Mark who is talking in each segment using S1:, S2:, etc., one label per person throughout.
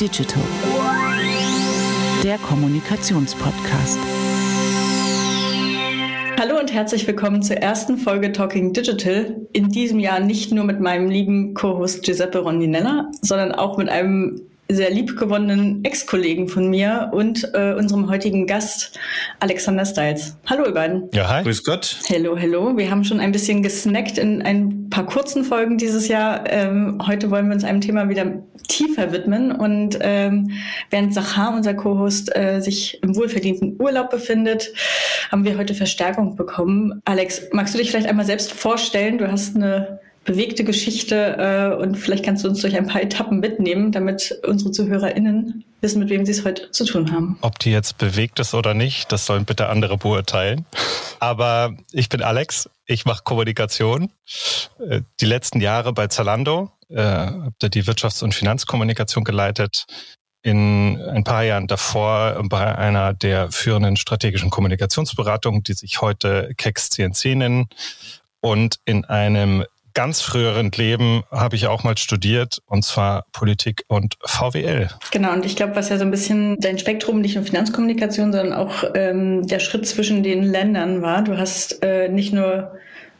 S1: Digital, der Kommunikationspodcast.
S2: Hallo und herzlich willkommen zur ersten Folge Talking Digital. In diesem Jahr nicht nur mit meinem lieben Co-Host Giuseppe Rondinella, sondern auch mit einem sehr liebgewonnenen Ex-Kollegen von mir und äh, unserem heutigen Gast Alexander Stiles. Hallo ihr beiden.
S3: Ja, hi. Grüß Gott.
S2: Hallo, hallo. Wir haben schon ein bisschen gesnackt in ein paar kurzen Folgen dieses Jahr. Ähm, heute wollen wir uns einem Thema wieder tiefer widmen und ähm, während Sachar, unser Co-Host, äh, sich im wohlverdienten Urlaub befindet, haben wir heute Verstärkung bekommen. Alex, magst du dich vielleicht einmal selbst vorstellen? Du hast eine bewegte Geschichte äh, und vielleicht kannst du uns durch ein paar Etappen mitnehmen, damit unsere ZuhörerInnen wissen, mit wem sie es heute zu tun haben.
S3: Ob die jetzt bewegt ist oder nicht, das sollen bitte andere beurteilen. Aber ich bin Alex, ich mache Kommunikation. Äh, die letzten Jahre bei Zalando, äh, habe da die Wirtschafts- und Finanzkommunikation geleitet. In ein paar Jahren davor bei einer der führenden strategischen Kommunikationsberatungen, die sich heute Kex CNC nennen und in einem ganz früheren Leben habe ich auch mal studiert, und zwar Politik und VWL.
S2: Genau, und ich glaube, was ja so ein bisschen dein Spektrum, nicht nur Finanzkommunikation, sondern auch ähm, der Schritt zwischen den Ländern war. Du hast äh, nicht nur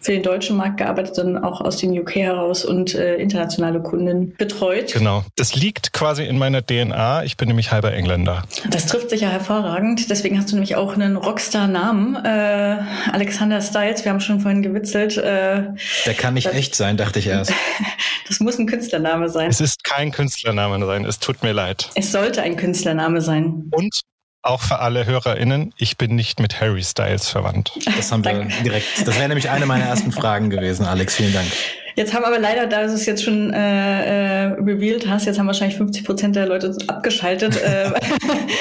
S2: für den deutschen Markt gearbeitet, sondern auch aus den UK heraus und äh, internationale Kunden betreut.
S3: Genau. Das liegt quasi in meiner DNA. Ich bin nämlich halber Engländer.
S2: Das trifft sich ja hervorragend. Deswegen hast du nämlich auch einen Rockstar-Namen. Äh, Alexander Styles, wir haben schon vorhin gewitzelt. Äh,
S4: Der kann nicht das, echt sein, dachte ich erst.
S2: das muss ein Künstlername sein.
S3: Es ist kein Künstlername sein. Es tut mir leid.
S2: Es sollte ein Künstlername sein.
S3: Und auch für alle HörerInnen, ich bin nicht mit Harry Styles verwandt.
S4: Das haben wir direkt. Das wäre nämlich eine meiner ersten Fragen gewesen, Alex. Vielen Dank.
S2: Jetzt haben aber leider, da du es jetzt schon äh, äh, revealed hast, jetzt haben wahrscheinlich 50 Prozent der Leute abgeschaltet. Äh,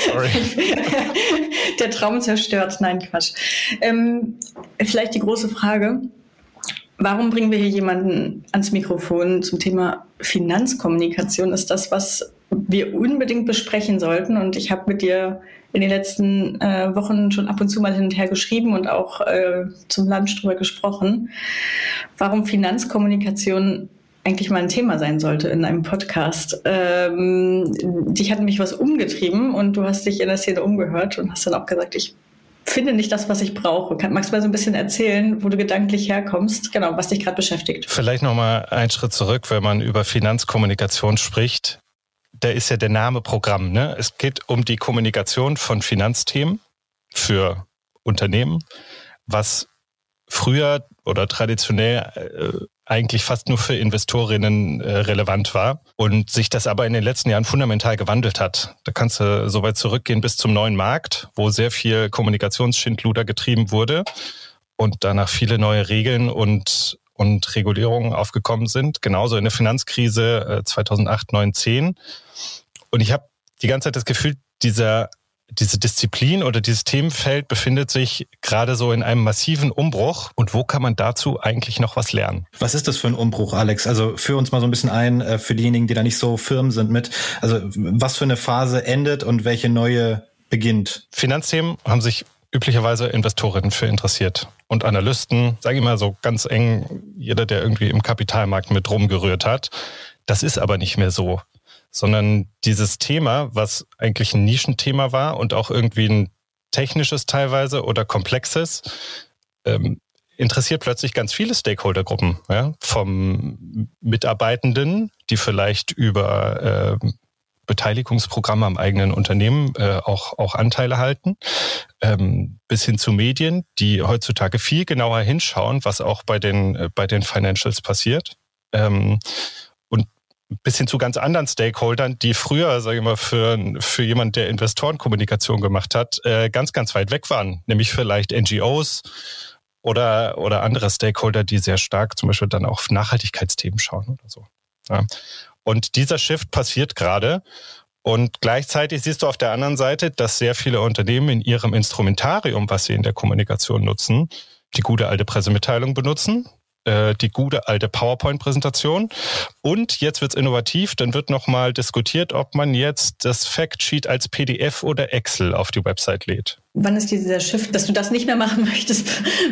S2: Sorry. der Traum zerstört. Nein, Quatsch. Ähm, vielleicht die große Frage. Warum bringen wir hier jemanden ans Mikrofon zum Thema Finanzkommunikation? Ist das, was wir unbedingt besprechen sollten? Und ich habe mit dir in den letzten äh, Wochen schon ab und zu mal hin und her geschrieben und auch äh, zum Lunch drüber gesprochen, warum Finanzkommunikation eigentlich mal ein Thema sein sollte in einem Podcast. Ähm, dich hat nämlich was umgetrieben und du hast dich in der Szene umgehört und hast dann auch gesagt, ich finde nicht das, was ich brauche. magst du mal so ein bisschen erzählen, wo du gedanklich herkommst, genau, was dich gerade beschäftigt?
S3: Vielleicht nochmal einen Schritt zurück, wenn man über Finanzkommunikation spricht da ist ja der Name Programm. Ne? Es geht um die Kommunikation von Finanzthemen für Unternehmen, was früher oder traditionell äh, eigentlich fast nur für Investorinnen äh, relevant war und sich das aber in den letzten Jahren fundamental gewandelt hat. Da kannst du so weit zurückgehen bis zum neuen Markt, wo sehr viel Kommunikationsschindluder getrieben wurde und danach viele neue Regeln und und Regulierungen aufgekommen sind. Genauso in der Finanzkrise 2008, 9, 10. Und ich habe die ganze Zeit das Gefühl, dieser diese Disziplin oder dieses Themenfeld befindet sich gerade so in einem massiven Umbruch. Und wo kann man dazu eigentlich noch was lernen?
S4: Was ist das für ein Umbruch, Alex? Also führ uns mal so ein bisschen ein äh, für diejenigen, die da nicht so firm sind mit. Also was für eine Phase endet und welche neue beginnt?
S3: Finanzthemen haben sich üblicherweise Investorinnen für interessiert und Analysten, sage ich mal so ganz eng, jeder, der irgendwie im Kapitalmarkt mit rumgerührt hat. Das ist aber nicht mehr so, sondern dieses Thema, was eigentlich ein Nischenthema war und auch irgendwie ein technisches teilweise oder komplexes, ähm, interessiert plötzlich ganz viele Stakeholdergruppen, ja? vom Mitarbeitenden, die vielleicht über äh, Beteiligungsprogramme am eigenen Unternehmen äh, auch, auch Anteile halten, ähm, bis hin zu Medien, die heutzutage viel genauer hinschauen, was auch bei den, äh, bei den Financials passiert. Ähm, bis hin zu ganz anderen Stakeholdern, die früher, sage ich mal, für, für jemanden, der Investorenkommunikation gemacht hat, äh, ganz, ganz weit weg waren, nämlich vielleicht NGOs oder, oder andere Stakeholder, die sehr stark zum Beispiel dann auf Nachhaltigkeitsthemen schauen oder so. Ja. Und dieser Shift passiert gerade. Und gleichzeitig siehst du auf der anderen Seite, dass sehr viele Unternehmen in ihrem Instrumentarium, was sie in der Kommunikation nutzen, die gute alte Pressemitteilung benutzen, äh, die gute alte PowerPoint-Präsentation. Und jetzt wird's innovativ, dann wird nochmal diskutiert, ob man jetzt das Factsheet als PDF oder Excel auf die Website lädt.
S2: Wann ist dieser Shift, dass du das nicht mehr machen möchtest,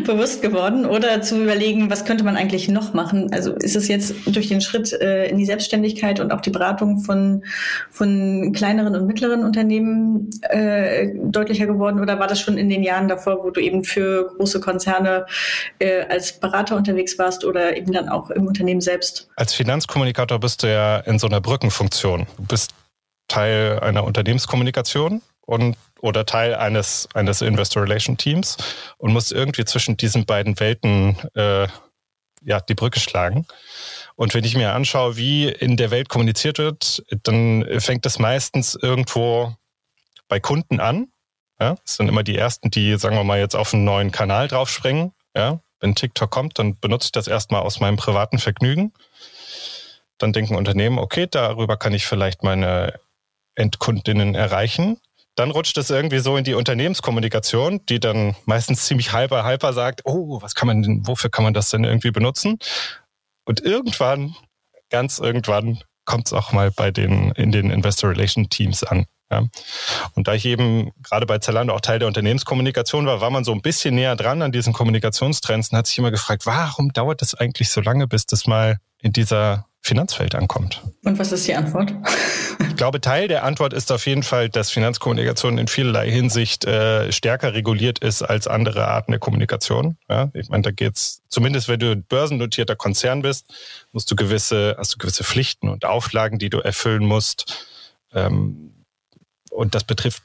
S2: bewusst geworden? Oder zu überlegen, was könnte man eigentlich noch machen? Also ist es jetzt durch den Schritt äh, in die Selbstständigkeit und auch die Beratung von, von kleineren und mittleren Unternehmen äh, deutlicher geworden? Oder war das schon in den Jahren davor, wo du eben für große Konzerne äh, als Berater unterwegs warst oder eben dann auch im Unternehmen selbst?
S3: Als Finanzkommunikator bist du ja in so einer Brückenfunktion. Du bist Teil einer Unternehmenskommunikation und oder Teil eines, eines Investor Relation Teams und muss irgendwie zwischen diesen beiden Welten äh, ja, die Brücke schlagen. Und wenn ich mir anschaue, wie in der Welt kommuniziert wird, dann fängt es meistens irgendwo bei Kunden an. Ja, das sind immer die ersten, die, sagen wir mal, jetzt auf einen neuen Kanal draufspringen. Ja, wenn TikTok kommt, dann benutze ich das erstmal aus meinem privaten Vergnügen. Dann denken Unternehmen, okay, darüber kann ich vielleicht meine Endkundinnen erreichen. Dann rutscht es irgendwie so in die Unternehmenskommunikation, die dann meistens ziemlich halber halber sagt, oh, was kann man denn, wofür kann man das denn irgendwie benutzen? Und irgendwann, ganz irgendwann, kommt es auch mal bei den in den Investor Relation Teams an. Ja. Und da ich eben gerade bei Zalando auch Teil der Unternehmenskommunikation war, war man so ein bisschen näher dran an diesen Kommunikationstrends und hat sich immer gefragt, warum dauert das eigentlich so lange, bis das mal in dieser Finanzfeld ankommt.
S2: Und was ist die Antwort?
S3: Ich glaube, Teil der Antwort ist auf jeden Fall, dass Finanzkommunikation in vielerlei Hinsicht äh, stärker reguliert ist als andere Arten der Kommunikation. Ja, ich meine, da geht's zumindest, wenn du ein börsennotierter Konzern bist, musst du gewisse, hast du gewisse Pflichten und Auflagen, die du erfüllen musst. Ähm, und das betrifft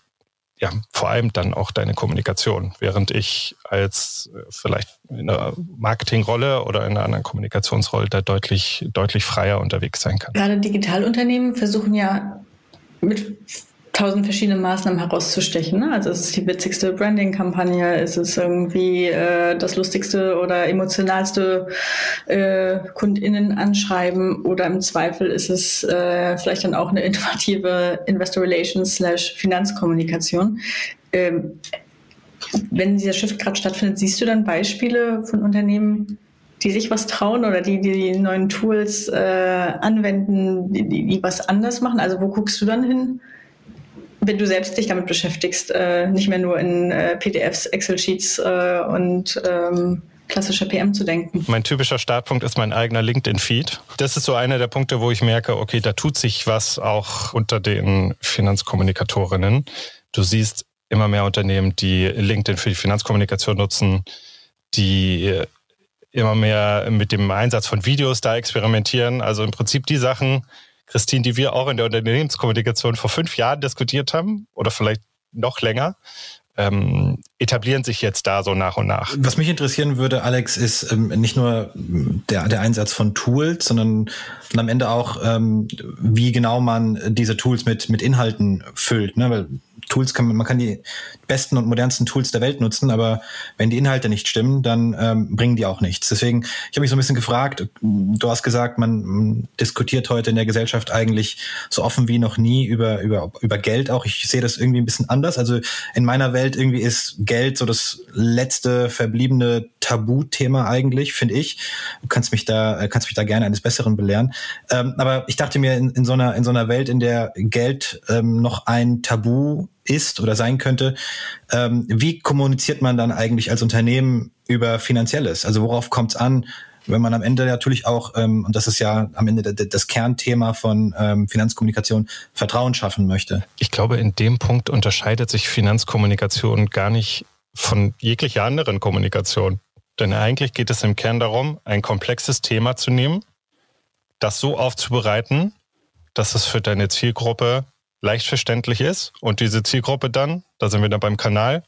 S3: ja, vor allem dann auch deine Kommunikation, während ich als äh, vielleicht in einer Marketingrolle oder in einer anderen Kommunikationsrolle da deutlich, deutlich freier unterwegs sein kann.
S2: Gerade Digitalunternehmen versuchen ja mit tausend verschiedene Maßnahmen herauszustechen. Ne? Also es die witzigste Branding-Kampagne, es ist irgendwie äh, das lustigste oder emotionalste äh, KundInnen anschreiben oder im Zweifel ist es äh, vielleicht dann auch eine innovative Investor Relations slash Finanzkommunikation. Ähm, wenn dieser Shift gerade stattfindet, siehst du dann Beispiele von Unternehmen, die sich was trauen oder die die neuen Tools äh, anwenden, die, die was anders machen? Also wo guckst du dann hin? Wenn du selbst dich damit beschäftigst, äh, nicht mehr nur in äh, PDFs, Excel-Sheets äh, und ähm, klassischer PM zu denken.
S3: Mein typischer Startpunkt ist mein eigener LinkedIn-Feed. Das ist so einer der Punkte, wo ich merke, okay, da tut sich was auch unter den Finanzkommunikatorinnen. Du siehst immer mehr Unternehmen, die LinkedIn für die Finanzkommunikation nutzen, die immer mehr mit dem Einsatz von Videos da experimentieren. Also im Prinzip die Sachen, Christine, die wir auch in der Unternehmenskommunikation vor fünf Jahren diskutiert haben oder vielleicht noch länger, ähm, etablieren sich jetzt da so nach und nach.
S4: Was mich interessieren würde, Alex, ist ähm, nicht nur der, der Einsatz von Tools, sondern am Ende auch, ähm, wie genau man diese Tools mit, mit Inhalten füllt. Ne? Weil Tools kann man, man kann die besten und modernsten Tools der Welt nutzen, aber wenn die Inhalte nicht stimmen, dann ähm, bringen die auch nichts. Deswegen, ich habe mich so ein bisschen gefragt, du hast gesagt, man, diskutiert heute in der Gesellschaft eigentlich so offen wie noch nie über, über, über Geld auch. Ich sehe das irgendwie ein bisschen anders. Also in meiner Welt irgendwie ist Geld so das letzte verbliebene Tabuthema eigentlich, finde ich. Du kannst mich da, kannst mich da gerne eines Besseren belehren. Ähm, aber ich dachte mir, in, in, so einer, in so einer Welt, in der Geld ähm, noch ein Tabu ist oder sein könnte, ähm, wie kommuniziert man dann eigentlich als Unternehmen über Finanzielles? Also worauf kommt es an, wenn man am Ende natürlich auch, ähm, und das ist ja am Ende das Kernthema von ähm, Finanzkommunikation, Vertrauen schaffen möchte?
S3: Ich glaube, in dem Punkt unterscheidet sich Finanzkommunikation gar nicht von jeglicher anderen Kommunikation. Denn eigentlich geht es im Kern darum, ein komplexes Thema zu nehmen, das so aufzubereiten, dass es für deine Zielgruppe leicht verständlich ist und diese Zielgruppe dann, da sind wir dann beim Kanal,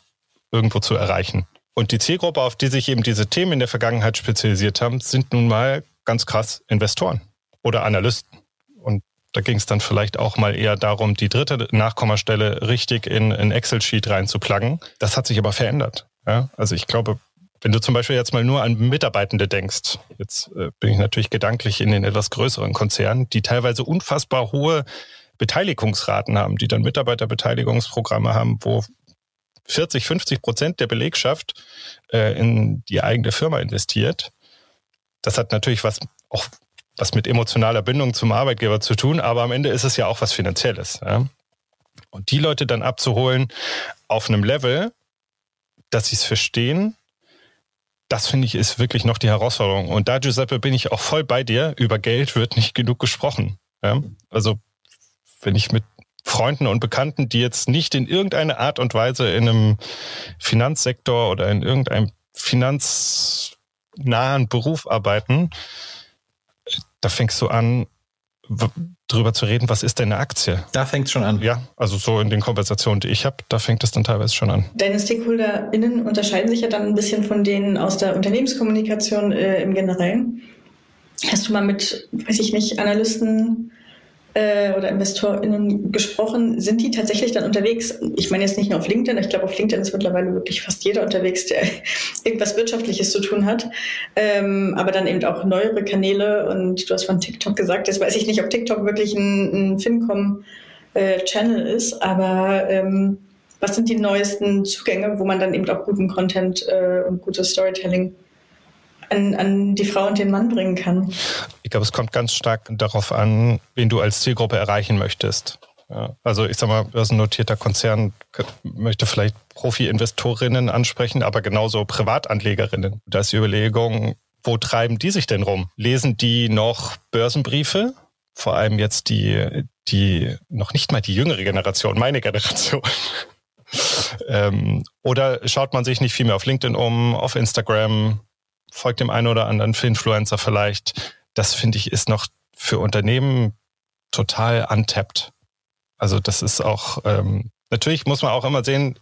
S3: irgendwo zu erreichen. Und die Zielgruppe, auf die sich eben diese Themen in der Vergangenheit spezialisiert haben, sind nun mal ganz krass Investoren oder Analysten. Und da ging es dann vielleicht auch mal eher darum, die dritte Nachkommastelle richtig in ein Excel-Sheet reinzuplagen. Das hat sich aber verändert. Ja? Also ich glaube, wenn du zum Beispiel jetzt mal nur an Mitarbeitende denkst, jetzt äh, bin ich natürlich gedanklich in den etwas größeren Konzernen, die teilweise unfassbar hohe Beteiligungsraten haben, die dann Mitarbeiterbeteiligungsprogramme haben, wo 40, 50 Prozent der Belegschaft äh, in die eigene Firma investiert. Das hat natürlich was auch was mit emotionaler Bindung zum Arbeitgeber zu tun, aber am Ende ist es ja auch was Finanzielles. Ja? Und die Leute dann abzuholen auf einem Level, dass sie es verstehen, das finde ich ist wirklich noch die Herausforderung. Und da, Giuseppe, bin ich auch voll bei dir. Über Geld wird nicht genug gesprochen. Ja? Also, wenn ich mit Freunden und Bekannten, die jetzt nicht in irgendeiner Art und Weise in einem Finanzsektor oder in irgendeinem finanznahen Beruf arbeiten, da fängst du an, drüber zu reden, was ist denn eine Aktie?
S4: Da fängt es schon an.
S3: Ja, also so in den Konversationen, die ich habe, da fängt es dann teilweise schon an.
S2: Deine StakeholderInnen unterscheiden sich ja dann ein bisschen von denen aus der Unternehmenskommunikation äh, im Generellen. Hast du mal mit, weiß ich nicht, Analysten äh, oder InvestorInnen gesprochen, sind die tatsächlich dann unterwegs? Ich meine jetzt nicht nur auf LinkedIn, ich glaube auf LinkedIn ist mittlerweile wirklich fast jeder unterwegs, der irgendwas Wirtschaftliches zu tun hat, ähm, aber dann eben auch neuere Kanäle und du hast von TikTok gesagt, jetzt weiß ich nicht, ob TikTok wirklich ein, ein Fincom-Channel äh, ist, aber ähm, was sind die neuesten Zugänge, wo man dann eben auch guten Content äh, und gutes Storytelling an, an die Frau und den Mann bringen kann?
S3: Ich glaube, es kommt ganz stark darauf an, wen du als Zielgruppe erreichen möchtest. Ja, also ich sag mal, börsennotierter Konzern möchte vielleicht Profi-Investorinnen ansprechen, aber genauso Privatanlegerinnen. Da ist die Überlegung, wo treiben die sich denn rum? Lesen die noch Börsenbriefe? Vor allem jetzt die, die noch nicht mal die jüngere Generation, meine Generation. ähm, oder schaut man sich nicht viel mehr auf LinkedIn um, auf Instagram, folgt dem einen oder anderen Influencer vielleicht. Das finde ich ist noch für Unternehmen total untappt. Also das ist auch, ähm, natürlich muss man auch immer sehen,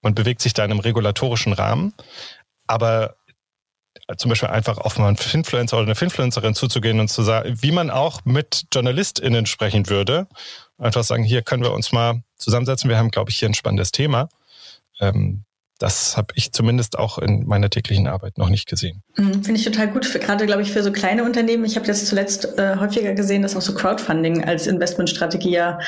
S3: man bewegt sich da in einem regulatorischen Rahmen, aber zum Beispiel einfach auf einen Influencer oder eine Influencerin zuzugehen und zu sagen, wie man auch mit JournalistInnen sprechen würde. Einfach sagen, hier können wir uns mal zusammensetzen. Wir haben, glaube ich, hier ein spannendes Thema. Ähm, das habe ich zumindest auch in meiner täglichen Arbeit noch nicht gesehen.
S2: Mhm, Finde ich total gut, für, gerade glaube ich für so kleine Unternehmen. Ich habe jetzt zuletzt äh, häufiger gesehen, dass auch so Crowdfunding als Investmentstrategie ja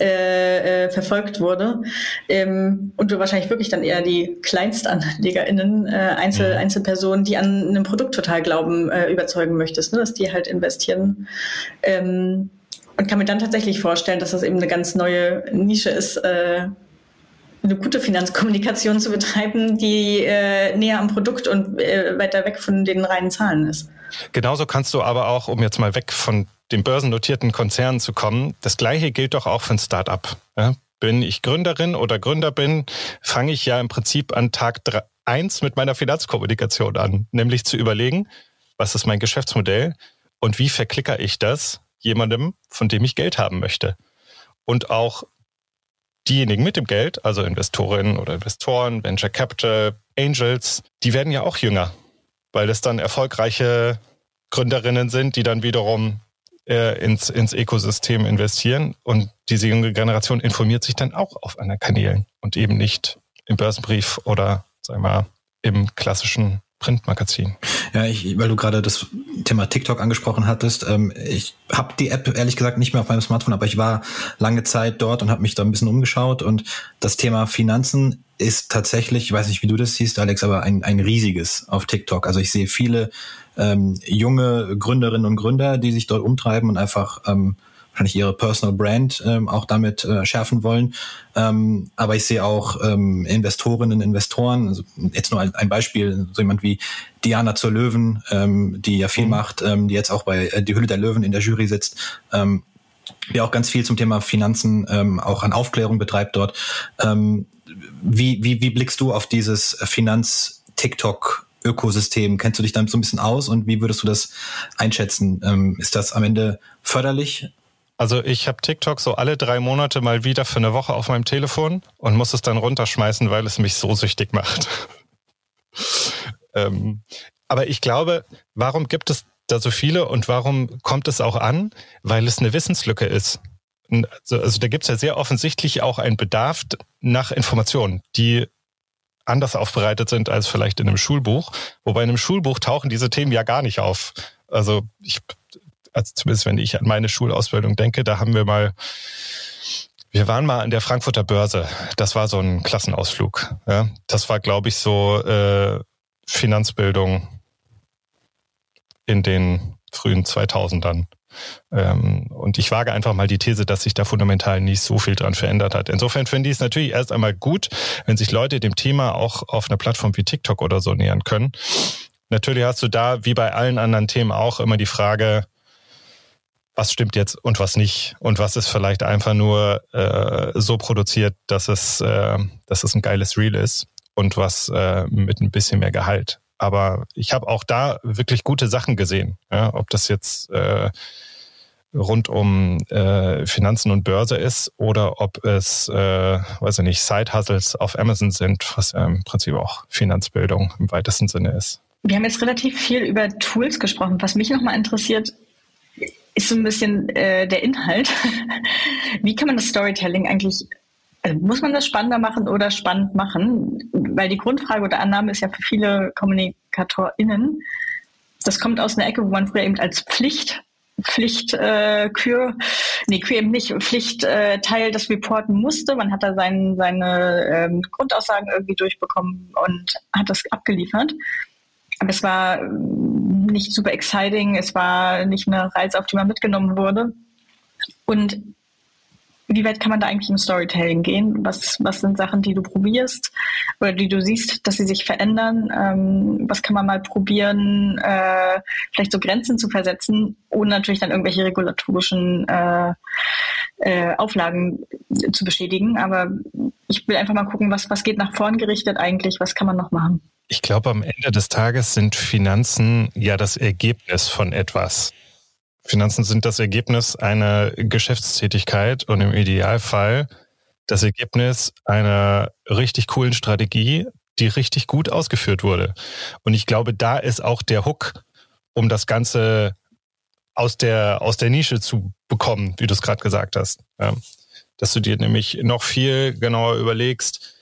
S2: äh, äh, verfolgt wurde. Ähm, und du wahrscheinlich wirklich dann eher die KleinstanlegerInnen, äh, Einzel, mhm. Einzelpersonen, die an einem Produkt total glauben, äh, überzeugen möchtest, ne? dass die halt investieren. Ähm, und kann mir dann tatsächlich vorstellen, dass das eben eine ganz neue Nische ist, äh, eine gute Finanzkommunikation zu betreiben, die äh, näher am Produkt und äh, weiter weg von den reinen Zahlen ist.
S3: Genauso kannst du aber auch, um jetzt mal weg von den börsennotierten Konzernen zu kommen, das gleiche gilt doch auch für ein Startup. Ja? Bin ich Gründerin oder Gründer bin, fange ich ja im Prinzip an Tag eins mit meiner Finanzkommunikation an, nämlich zu überlegen, was ist mein Geschäftsmodell und wie verklicker ich das jemandem, von dem ich Geld haben möchte. Und auch diejenigen mit dem Geld, also Investorinnen oder Investoren, Venture Capital, Angels, die werden ja auch jünger, weil es dann erfolgreiche Gründerinnen sind, die dann wiederum äh, ins, ins Ökosystem investieren. Und diese junge Generation informiert sich dann auch auf anderen Kanälen und eben nicht im Börsenbrief oder, sagen wir mal, im klassischen Printmagazin.
S4: Ja, ich, weil du gerade das Thema TikTok angesprochen hattest. Ähm, ich habe die App ehrlich gesagt nicht mehr auf meinem Smartphone, aber ich war lange Zeit dort und habe mich da ein bisschen umgeschaut. Und das Thema Finanzen ist tatsächlich, ich weiß nicht, wie du das siehst, Alex, aber ein, ein riesiges auf TikTok. Also ich sehe viele ähm, junge Gründerinnen und Gründer, die sich dort umtreiben und einfach ähm, wahrscheinlich ihre Personal Brand ähm, auch damit äh, schärfen wollen. Ähm, aber ich sehe auch ähm, Investorinnen, Investoren, also jetzt nur ein, ein Beispiel, so jemand wie Diana zur Löwen, ähm, die ja viel mhm. macht, ähm, die jetzt auch bei äh, Die Hülle der Löwen in der Jury sitzt. Ähm, die auch ganz viel zum Thema Finanzen ähm, auch an Aufklärung betreibt dort. Ähm, wie, wie, wie blickst du auf dieses Finanz-TikTok Ökosystem? Kennst du dich damit so ein bisschen aus und wie würdest du das einschätzen? Ähm, ist das am Ende förderlich
S3: also ich habe TikTok so alle drei Monate mal wieder für eine Woche auf meinem Telefon und muss es dann runterschmeißen, weil es mich so süchtig macht. ähm, aber ich glaube, warum gibt es da so viele und warum kommt es auch an? Weil es eine Wissenslücke ist. Also, also da gibt es ja sehr offensichtlich auch einen Bedarf nach Informationen, die anders aufbereitet sind als vielleicht in einem Schulbuch. Wobei in einem Schulbuch tauchen diese Themen ja gar nicht auf. Also ich also zumindest wenn ich an meine Schulausbildung denke, da haben wir mal, wir waren mal an der Frankfurter Börse. Das war so ein Klassenausflug. Ja. Das war, glaube ich, so äh, Finanzbildung in den frühen 2000ern. Ähm, und ich wage einfach mal die These, dass sich da fundamental nicht so viel dran verändert hat. Insofern finde ich es natürlich erst einmal gut, wenn sich Leute dem Thema auch auf einer Plattform wie TikTok oder so nähern können. Natürlich hast du da, wie bei allen anderen Themen auch, immer die Frage, was stimmt jetzt und was nicht und was ist vielleicht einfach nur äh, so produziert, dass es, äh, dass es ein geiles Reel ist und was äh, mit ein bisschen mehr Gehalt. Aber ich habe auch da wirklich gute Sachen gesehen. Ja, ob das jetzt äh, rund um äh, Finanzen und Börse ist oder ob es, äh, weiß ich nicht, Side-Hustles auf Amazon sind, was ja im Prinzip auch Finanzbildung im weitesten Sinne ist.
S2: Wir haben jetzt relativ viel über Tools gesprochen. Was mich nochmal interessiert, ist so ein bisschen äh, der Inhalt. Wie kann man das Storytelling eigentlich, also muss man das spannender machen oder spannend machen? Weil die Grundfrage oder Annahme ist ja für viele KommunikatorInnen, das kommt aus einer Ecke, wo man früher eben als Pflicht Pflicht äh, nee, Kür eben nicht, Pflicht äh, Teil des Reporten musste. Man hat da sein, seine ähm, Grundaussagen irgendwie durchbekommen und hat das abgeliefert. Aber es war nicht super exciting. Es war nicht eine Reise, auf die man mitgenommen wurde. Und wie weit kann man da eigentlich im Storytelling gehen? Was, was sind Sachen, die du probierst oder die du siehst, dass sie sich verändern? Ähm, was kann man mal probieren, äh, vielleicht so Grenzen zu versetzen, ohne natürlich dann irgendwelche regulatorischen äh, äh, Auflagen zu beschädigen? Aber ich will einfach mal gucken, was, was geht nach vorn gerichtet eigentlich, was kann man noch machen?
S3: Ich glaube, am Ende des Tages sind Finanzen ja das Ergebnis von etwas. Finanzen sind das Ergebnis einer Geschäftstätigkeit und im Idealfall das Ergebnis einer richtig coolen Strategie, die richtig gut ausgeführt wurde. Und ich glaube, da ist auch der Hook, um das Ganze aus der, aus der Nische zu bekommen, wie du es gerade gesagt hast. Ja. Dass du dir nämlich noch viel genauer überlegst,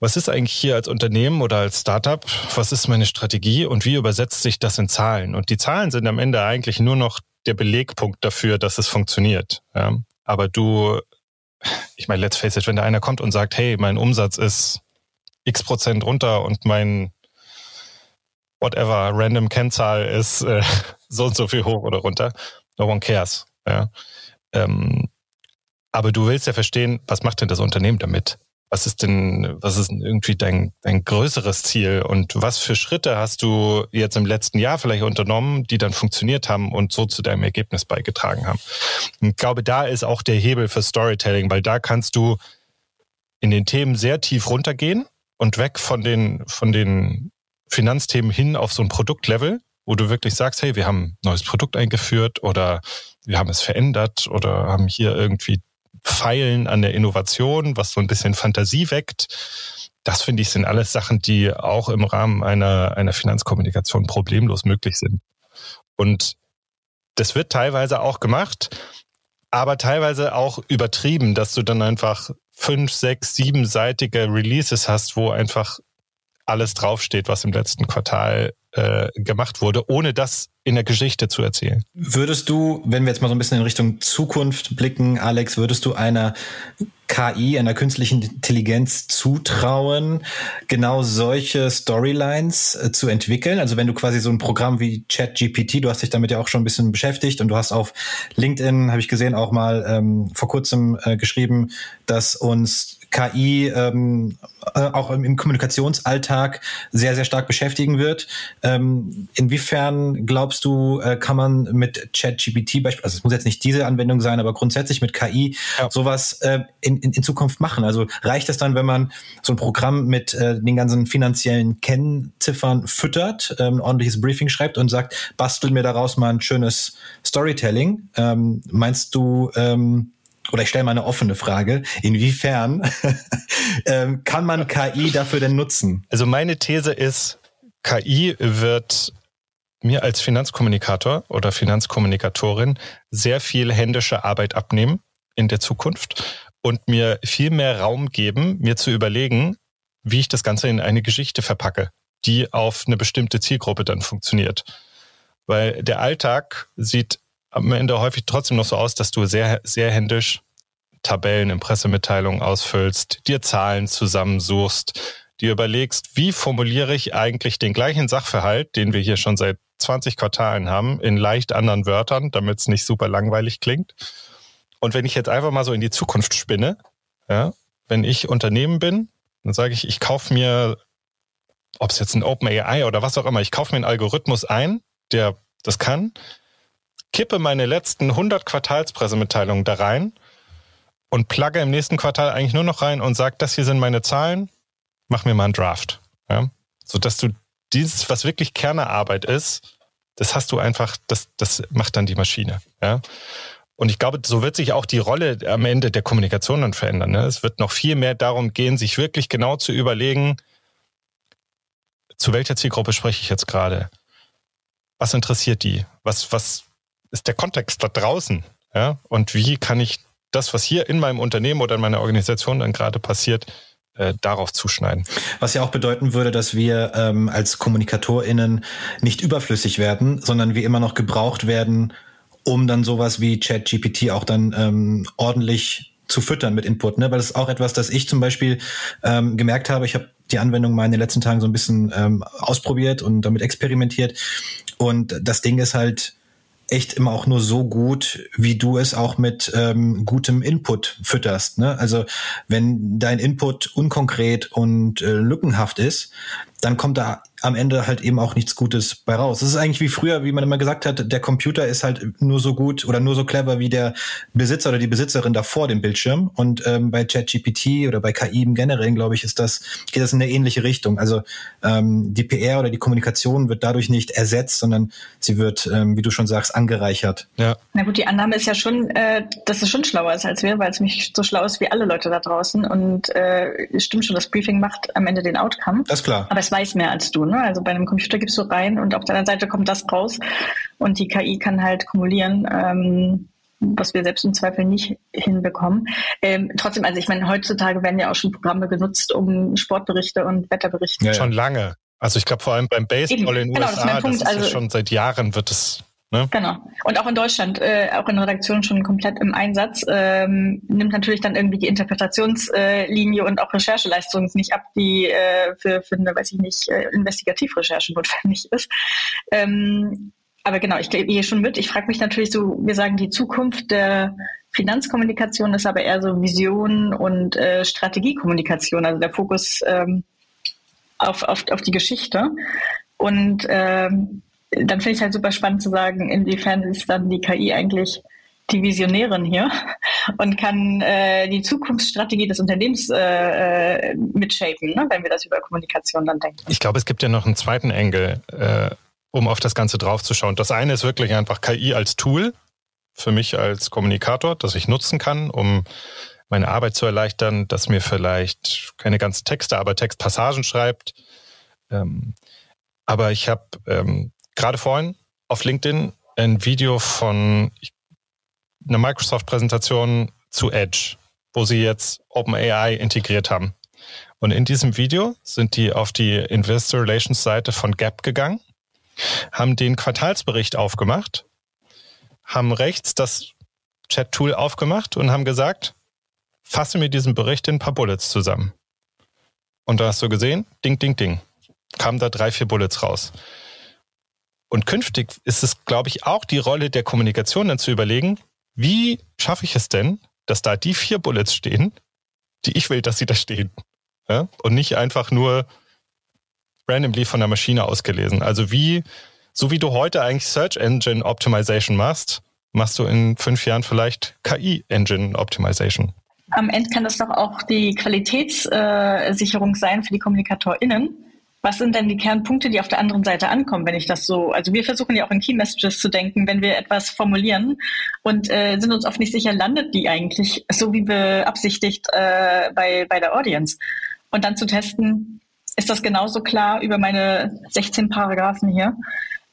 S3: was ist eigentlich hier als Unternehmen oder als Startup? Was ist meine Strategie und wie übersetzt sich das in Zahlen? Und die Zahlen sind am Ende eigentlich nur noch der Belegpunkt dafür, dass es funktioniert. Ja? Aber du, ich meine, let's face it, wenn da einer kommt und sagt, hey, mein Umsatz ist x Prozent runter und mein whatever random Kennzahl ist äh, so und so viel hoch oder runter, no one cares. Ja? Ähm, aber du willst ja verstehen, was macht denn das Unternehmen damit? Was ist denn, was ist denn irgendwie dein, dein größeres Ziel und was für Schritte hast du jetzt im letzten Jahr vielleicht unternommen, die dann funktioniert haben und so zu deinem Ergebnis beigetragen haben? Und ich glaube, da ist auch der Hebel für Storytelling, weil da kannst du in den Themen sehr tief runtergehen und weg von den, von den Finanzthemen hin auf so ein Produktlevel, wo du wirklich sagst, hey, wir haben ein neues Produkt eingeführt oder wir haben es verändert oder haben hier irgendwie Feilen an der Innovation, was so ein bisschen Fantasie weckt. Das finde ich sind alles Sachen, die auch im Rahmen einer, einer Finanzkommunikation problemlos möglich sind. Und das wird teilweise auch gemacht, aber teilweise auch übertrieben, dass du dann einfach fünf, sechs, siebenseitige Releases hast, wo einfach alles draufsteht, was im letzten Quartal äh, gemacht wurde, ohne das in der Geschichte zu erzählen.
S4: Würdest du, wenn wir jetzt mal so ein bisschen in Richtung Zukunft blicken, Alex, würdest du einer KI, einer künstlichen Intelligenz zutrauen, genau solche Storylines äh, zu entwickeln? Also wenn du quasi so ein Programm wie ChatGPT, du hast dich damit ja auch schon ein bisschen beschäftigt und du hast auf LinkedIn, habe ich gesehen, auch mal ähm, vor kurzem äh, geschrieben, dass uns KI ähm, äh, auch im, Kommunikationsalltag sehr, sehr stark beschäftigen wird. Ähm, inwiefern glaubst du, äh, kann man mit ChatGPT beispielsweise, also es muss jetzt nicht diese Anwendung sein, aber grundsätzlich mit KI ja. sowas äh, in, in, in Zukunft machen? Also reicht es dann, wenn man so ein Programm mit äh, den ganzen finanziellen Kennziffern füttert, ähm, ordentliches Briefing schreibt und sagt, bastel mir daraus mal ein schönes Storytelling? Ähm, meinst du, ähm, oder ich stelle mal eine offene Frage, inwiefern ähm, kann man KI dafür denn nutzen?
S3: Also meine These ist, KI wird mir als Finanzkommunikator oder Finanzkommunikatorin sehr viel händische Arbeit abnehmen in der Zukunft und mir viel mehr Raum geben, mir zu überlegen, wie ich das Ganze in eine Geschichte verpacke, die auf eine bestimmte Zielgruppe dann funktioniert. Weil der Alltag sieht am Ende häufig trotzdem noch so aus, dass du sehr, sehr händisch Tabellen in Pressemitteilungen ausfüllst, dir Zahlen zusammensuchst, dir überlegst, wie formuliere ich eigentlich den gleichen Sachverhalt, den wir hier schon seit 20 Quartalen haben, in leicht anderen Wörtern, damit es nicht super langweilig klingt. Und wenn ich jetzt einfach mal so in die Zukunft spinne, ja, wenn ich Unternehmen bin, dann sage ich, ich kaufe mir, ob es jetzt ein OpenAI oder was auch immer, ich kaufe mir einen Algorithmus ein, der das kann, kippe meine letzten 100 Quartalspressemitteilungen da rein und plugge im nächsten Quartal eigentlich nur noch rein und sage, das hier sind meine Zahlen, mach mir mal einen Draft. Ja? Sodass du dieses, was wirklich Kernearbeit ist, das hast du einfach, das, das macht dann die Maschine. Ja? Und ich glaube, so wird sich auch die Rolle am Ende der Kommunikation dann verändern. Ne? Es wird noch viel mehr darum gehen, sich wirklich genau zu überlegen, zu welcher Zielgruppe spreche ich jetzt gerade? Was interessiert die? Was, was ist der Kontext da draußen? Ja? Und wie kann ich das, was hier in meinem Unternehmen oder in meiner Organisation dann gerade passiert, äh, darauf zuschneiden.
S4: Was ja auch bedeuten würde, dass wir ähm, als KommunikatorInnen nicht überflüssig werden, sondern wir immer noch gebraucht werden, um dann sowas wie ChatGPT auch dann ähm, ordentlich zu füttern mit Input, ne? Weil das ist auch etwas, das ich zum Beispiel ähm, gemerkt habe. Ich habe die Anwendung mal in den letzten Tagen so ein bisschen ähm, ausprobiert und damit experimentiert. Und das Ding ist halt, echt immer auch nur so gut, wie du es auch mit ähm, gutem Input fütterst. Ne? Also wenn dein Input unkonkret und äh, lückenhaft ist, dann kommt da am Ende halt eben auch nichts Gutes bei raus. Das ist eigentlich wie früher, wie man immer gesagt hat, der Computer ist halt nur so gut oder nur so clever wie der Besitzer oder die Besitzerin da vor dem Bildschirm. Und ähm, bei ChatGPT oder bei KI im Generellen, glaube ich, ist das, geht das in eine ähnliche Richtung. Also ähm, die PR oder die Kommunikation wird dadurch nicht ersetzt, sondern sie wird, ähm, wie du schon sagst, angereichert.
S2: Ja. Na gut, die Annahme ist ja schon, äh, dass es schon schlauer ist als wir, weil es mich so schlau ist wie alle Leute da draußen. Und äh, es stimmt schon, das Briefing macht am Ende den Outcome.
S4: Das ist klar.
S2: Aber es weiß mehr als du. Ne? Also bei einem Computer gibst du rein und auf der anderen Seite kommt das raus und die KI kann halt kumulieren. Ähm, was wir selbst im Zweifel nicht hinbekommen. Ähm, trotzdem, also ich meine, heutzutage werden ja auch schon Programme genutzt, um Sportberichte und Wetterberichte.
S3: Ja, schon lange. Also ich glaube vor allem beim Baseball Eben. in den genau, USA, das, das ist also, ja schon seit Jahren wird es
S2: Ne? Genau. Und auch in Deutschland, äh, auch in Redaktionen schon komplett im Einsatz, ähm, nimmt natürlich dann irgendwie die Interpretationslinie äh, und auch Rechercheleistung nicht ab, die äh, für, für eine, weiß ich nicht, äh, Investigativrecherche notwendig ist. Ähm, aber genau, ich gehe schon mit. Ich frage mich natürlich so, wir sagen, die Zukunft der Finanzkommunikation ist aber eher so Vision und äh, Strategiekommunikation, also der Fokus ähm, auf, auf, auf die Geschichte. Und ähm, dann finde ich es halt super spannend zu sagen, inwiefern ist dann die KI eigentlich die Visionärin hier und kann äh, die Zukunftsstrategie des Unternehmens äh, äh, mitshapen, ne, wenn wir das über Kommunikation dann denken.
S3: Ich glaube, es gibt ja noch einen zweiten Engel, äh, um auf das Ganze draufzuschauen. Das eine ist wirklich einfach KI als Tool für mich als Kommunikator, das ich nutzen kann, um meine Arbeit zu erleichtern, dass mir vielleicht keine ganzen Texte, aber Textpassagen schreibt. Ähm, aber ich habe ähm, gerade vorhin auf LinkedIn ein Video von einer Microsoft-Präsentation zu Edge, wo sie jetzt OpenAI integriert haben. Und in diesem Video sind die auf die Investor Relations Seite von Gap gegangen, haben den Quartalsbericht aufgemacht, haben rechts das Chat-Tool aufgemacht und haben gesagt, fasse mir diesen Bericht in ein paar Bullets zusammen. Und da hast du gesehen, ding, ding, ding, kamen da drei, vier Bullets raus. Und künftig ist es, glaube ich, auch die Rolle der Kommunikation dann zu überlegen, wie schaffe ich es denn, dass da die vier Bullets stehen, die ich will, dass sie da stehen. Ja? Und nicht einfach nur randomly von der Maschine ausgelesen. Also wie, so wie du heute eigentlich Search Engine Optimization machst, machst du in fünf Jahren vielleicht KI Engine Optimization.
S2: Am Ende kann das doch auch die Qualitätssicherung sein für die KommunikatorInnen was sind denn die Kernpunkte, die auf der anderen Seite ankommen, wenn ich das so, also wir versuchen ja auch in Key Messages zu denken, wenn wir etwas formulieren und äh, sind uns oft nicht sicher, landet die eigentlich so wie beabsichtigt äh, bei, bei der Audience. Und dann zu testen, ist das genauso klar über meine 16 Paragraphen hier?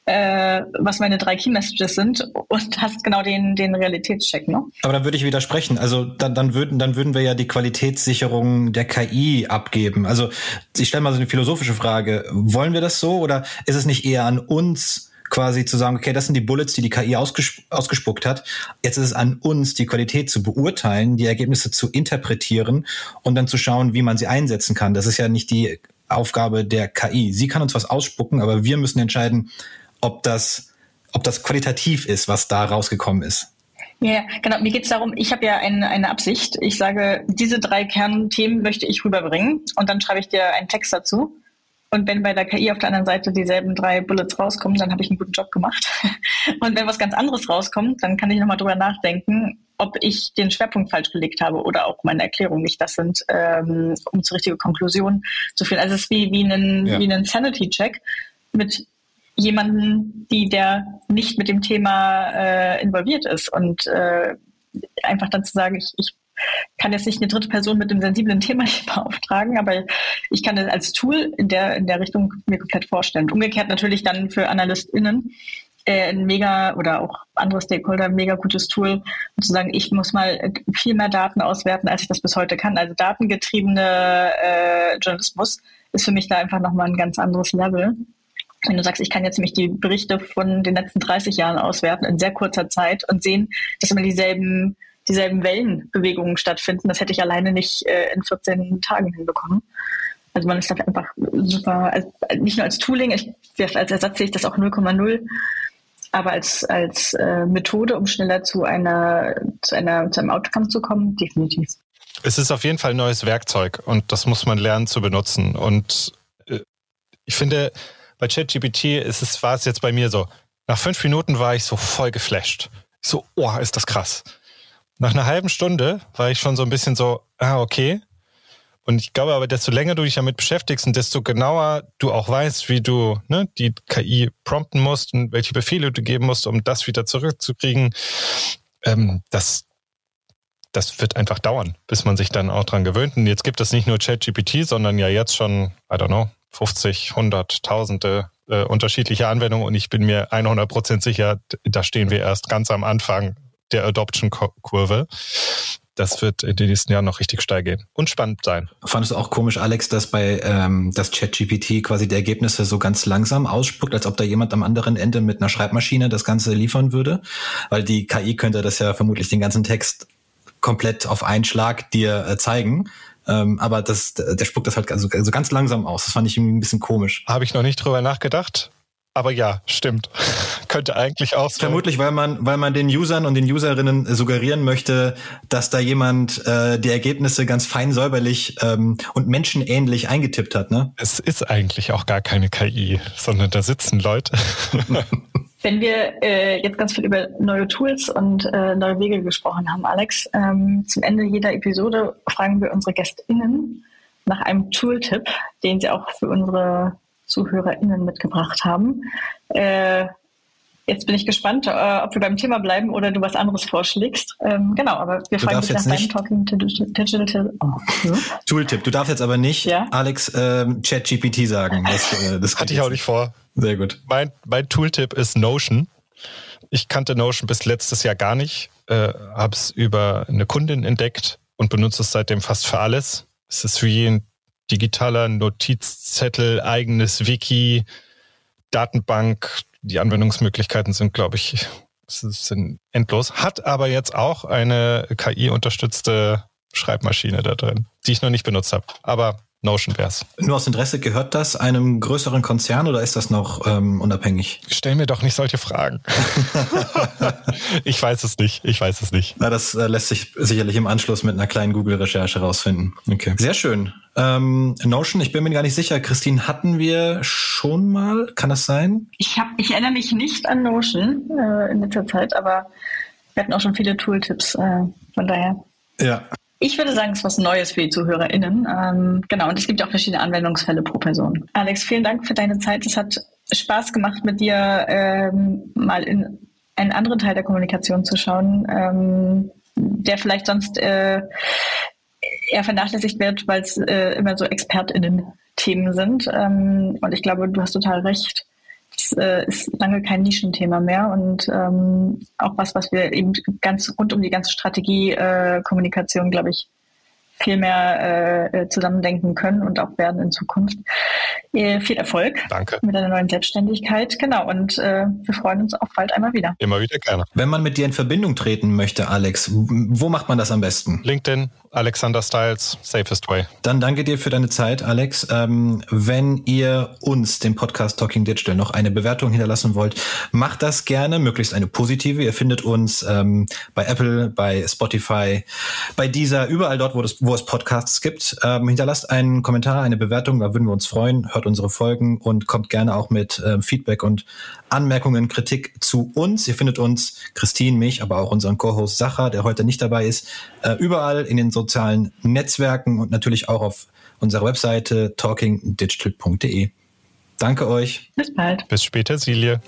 S2: Äh, was meine drei Key Messages sind und hast genau den, den Realitätscheck. Ne?
S4: Aber dann würde ich widersprechen. Also dann, dann, würden, dann würden wir ja die Qualitätssicherung der KI abgeben. Also ich stelle mal so eine philosophische Frage. Wollen wir das so oder ist es nicht eher an uns, quasi zu sagen, okay, das sind die Bullets, die die KI ausgesp ausgespuckt hat. Jetzt ist es an uns, die Qualität zu beurteilen, die Ergebnisse zu interpretieren und dann zu schauen, wie man sie einsetzen kann. Das ist ja nicht die Aufgabe der KI. Sie kann uns was ausspucken, aber wir müssen entscheiden, ob das, ob das qualitativ ist, was da rausgekommen ist.
S2: Ja, genau. Mir geht es darum, ich habe ja eine, eine Absicht. Ich sage, diese drei Kernthemen möchte ich rüberbringen und dann schreibe ich dir einen Text dazu. Und wenn bei der KI auf der anderen Seite dieselben drei Bullets rauskommen, dann habe ich einen guten Job gemacht. Und wenn was ganz anderes rauskommt, dann kann ich nochmal drüber nachdenken, ob ich den Schwerpunkt falsch gelegt habe oder auch meine Erklärung nicht das sind, ähm, um zur richtigen Konklusion zu führen. Also es ist wie, wie ein, ja. wie ein Sanity-Check mit jemanden, die der nicht mit dem Thema äh, involviert ist und äh, einfach dann zu sagen, ich, ich kann jetzt nicht eine dritte Person mit einem sensiblen Thema beauftragen, aber ich kann das als Tool in der, in der Richtung mir komplett vorstellen. Umgekehrt natürlich dann für AnalystInnen äh, ein mega oder auch andere Stakeholder mega gutes Tool, um zu sagen, ich muss mal viel mehr Daten auswerten, als ich das bis heute kann. Also datengetriebene äh, Journalismus ist für mich da einfach nochmal ein ganz anderes Level. Wenn du sagst, ich kann jetzt nämlich die Berichte von den letzten 30 Jahren auswerten in sehr kurzer Zeit und sehen, dass immer dieselben, dieselben Wellenbewegungen stattfinden, das hätte ich alleine nicht äh, in 14 Tagen hinbekommen. Also man ist da einfach super, also nicht nur als Tooling, ich, als Ersatz sehe ich das auch 0,0, aber als, als äh, Methode, um schneller zu einer, zu einer, zu einem Outcome zu kommen, definitiv.
S3: Es ist auf jeden Fall ein neues Werkzeug und das muss man lernen zu benutzen. Und äh, ich finde, bei ChatGPT ist es, war es jetzt bei mir so, nach fünf Minuten war ich so voll geflasht. Ich so, oh, ist das krass. Nach einer halben Stunde war ich schon so ein bisschen so, ah, okay. Und ich glaube aber, desto länger du dich damit beschäftigst und desto genauer du auch weißt, wie du ne, die KI prompten musst und welche Befehle du geben musst, um das wieder zurückzukriegen, ähm, das, das wird einfach dauern, bis man sich dann auch dran gewöhnt. Und jetzt gibt es nicht nur ChatGPT, sondern ja jetzt schon, I don't know, 50, 100, Tausende äh, unterschiedliche Anwendungen und ich bin mir 100 Prozent sicher, da stehen wir erst ganz am Anfang der Adoption-Kurve. Das wird in den nächsten Jahren noch richtig steil gehen und spannend sein.
S4: Fandest du auch komisch, Alex, dass bei ähm, das ChatGPT quasi die Ergebnisse so ganz langsam ausspuckt, als ob da jemand am anderen Ende mit einer Schreibmaschine das Ganze liefern würde? Weil die KI könnte das ja vermutlich den ganzen Text komplett auf einen Schlag dir äh, zeigen. Ähm, aber das, der spuckt das halt also, also ganz langsam aus. Das fand ich ein bisschen komisch.
S3: Habe ich noch nicht drüber nachgedacht. Aber ja, stimmt. Könnte eigentlich auch so.
S4: Vermutlich, weil man, weil man den Usern und den Userinnen suggerieren möchte, dass da jemand äh, die Ergebnisse ganz fein säuberlich ähm, und menschenähnlich eingetippt hat. Ne?
S3: Es ist eigentlich auch gar keine KI, sondern da sitzen Leute.
S2: Wenn wir äh, jetzt ganz viel über neue Tools und äh, neue Wege gesprochen haben, Alex, ähm, zum Ende jeder Episode fragen wir unsere GästInnen nach einem Tooltip, den sie auch für unsere ZuhörerInnen mitgebracht haben. Äh, Jetzt bin ich gespannt, äh, ob wir beim Thema bleiben oder du was anderes vorschlägst. Ähm, genau, aber wir fragen dich nach deinem Talking Digital oh.
S4: Tooltip. Du darfst jetzt aber nicht ja? Alex ähm, ChatGPT sagen.
S3: Das, äh, das hatte ich auch nicht vor.
S4: Sehr gut.
S3: Mein, mein Tooltip ist Notion. Ich kannte Notion bis letztes Jahr gar nicht, äh, habe es über eine Kundin entdeckt und benutze es seitdem fast für alles. Es ist wie ein digitaler Notizzettel, eigenes Wiki, Datenbank, die Anwendungsmöglichkeiten sind, glaube ich, sind endlos. Hat aber jetzt auch eine KI-unterstützte Schreibmaschine da drin, die ich noch nicht benutzt habe. Aber Notion wär's.
S4: Nur aus Interesse, gehört das einem größeren Konzern oder ist das noch ähm, unabhängig?
S3: Stell mir doch nicht solche Fragen. ich weiß es nicht. Ich weiß es nicht.
S4: Na, das äh, lässt sich sicherlich im Anschluss mit einer kleinen Google-Recherche rausfinden. Okay. Sehr schön. Ähm, Notion, ich bin mir gar nicht sicher. Christine, hatten wir schon mal? Kann das sein?
S2: Ich, hab, ich erinnere mich nicht an Notion äh, in letzter Zeit, aber wir hatten auch schon viele Tooltips. Äh, von daher.
S4: Ja,
S2: ich würde sagen, es ist was Neues für die ZuhörerInnen. Ähm, genau, und es gibt auch verschiedene Anwendungsfälle pro Person. Alex, vielen Dank für deine Zeit. Es hat Spaß gemacht, mit dir ähm, mal in einen anderen Teil der Kommunikation zu schauen, ähm, der vielleicht sonst äh, eher vernachlässigt wird, weil es äh, immer so ExpertInnen-Themen sind. Ähm, und ich glaube, du hast total recht das äh, ist lange kein Nischenthema mehr und ähm, auch was, was wir eben ganz rund um die ganze Strategie äh, glaube ich, viel mehr äh, zusammendenken können und auch werden in Zukunft. Viel Erfolg
S3: Danke.
S2: mit deiner neuen Selbstständigkeit. Genau, und äh, wir freuen uns auch bald einmal wieder.
S3: Immer wieder gerne.
S4: Wenn man mit dir in Verbindung treten möchte, Alex, wo macht man das am besten?
S3: LinkedIn, Alexander Styles, safest way.
S4: Dann danke dir für deine Zeit, Alex. Ähm, wenn ihr uns, dem Podcast Talking Digital, noch eine Bewertung hinterlassen wollt, macht das gerne, möglichst eine positive. Ihr findet uns ähm, bei Apple, bei Spotify, bei dieser, überall dort, wo, das, wo es Podcasts gibt. Ähm, hinterlasst einen Kommentar, eine Bewertung, da würden wir uns freuen. Hört unsere Folgen und kommt gerne auch mit ähm, Feedback und Anmerkungen, Kritik zu uns. Ihr findet uns, Christine, mich, aber auch unseren Co-Host Sacha, der heute nicht dabei ist, äh, überall in den sozialen Netzwerken und natürlich auch auf unserer Webseite talkingdigital.de. Danke euch.
S2: Bis bald.
S3: Bis später, Silje.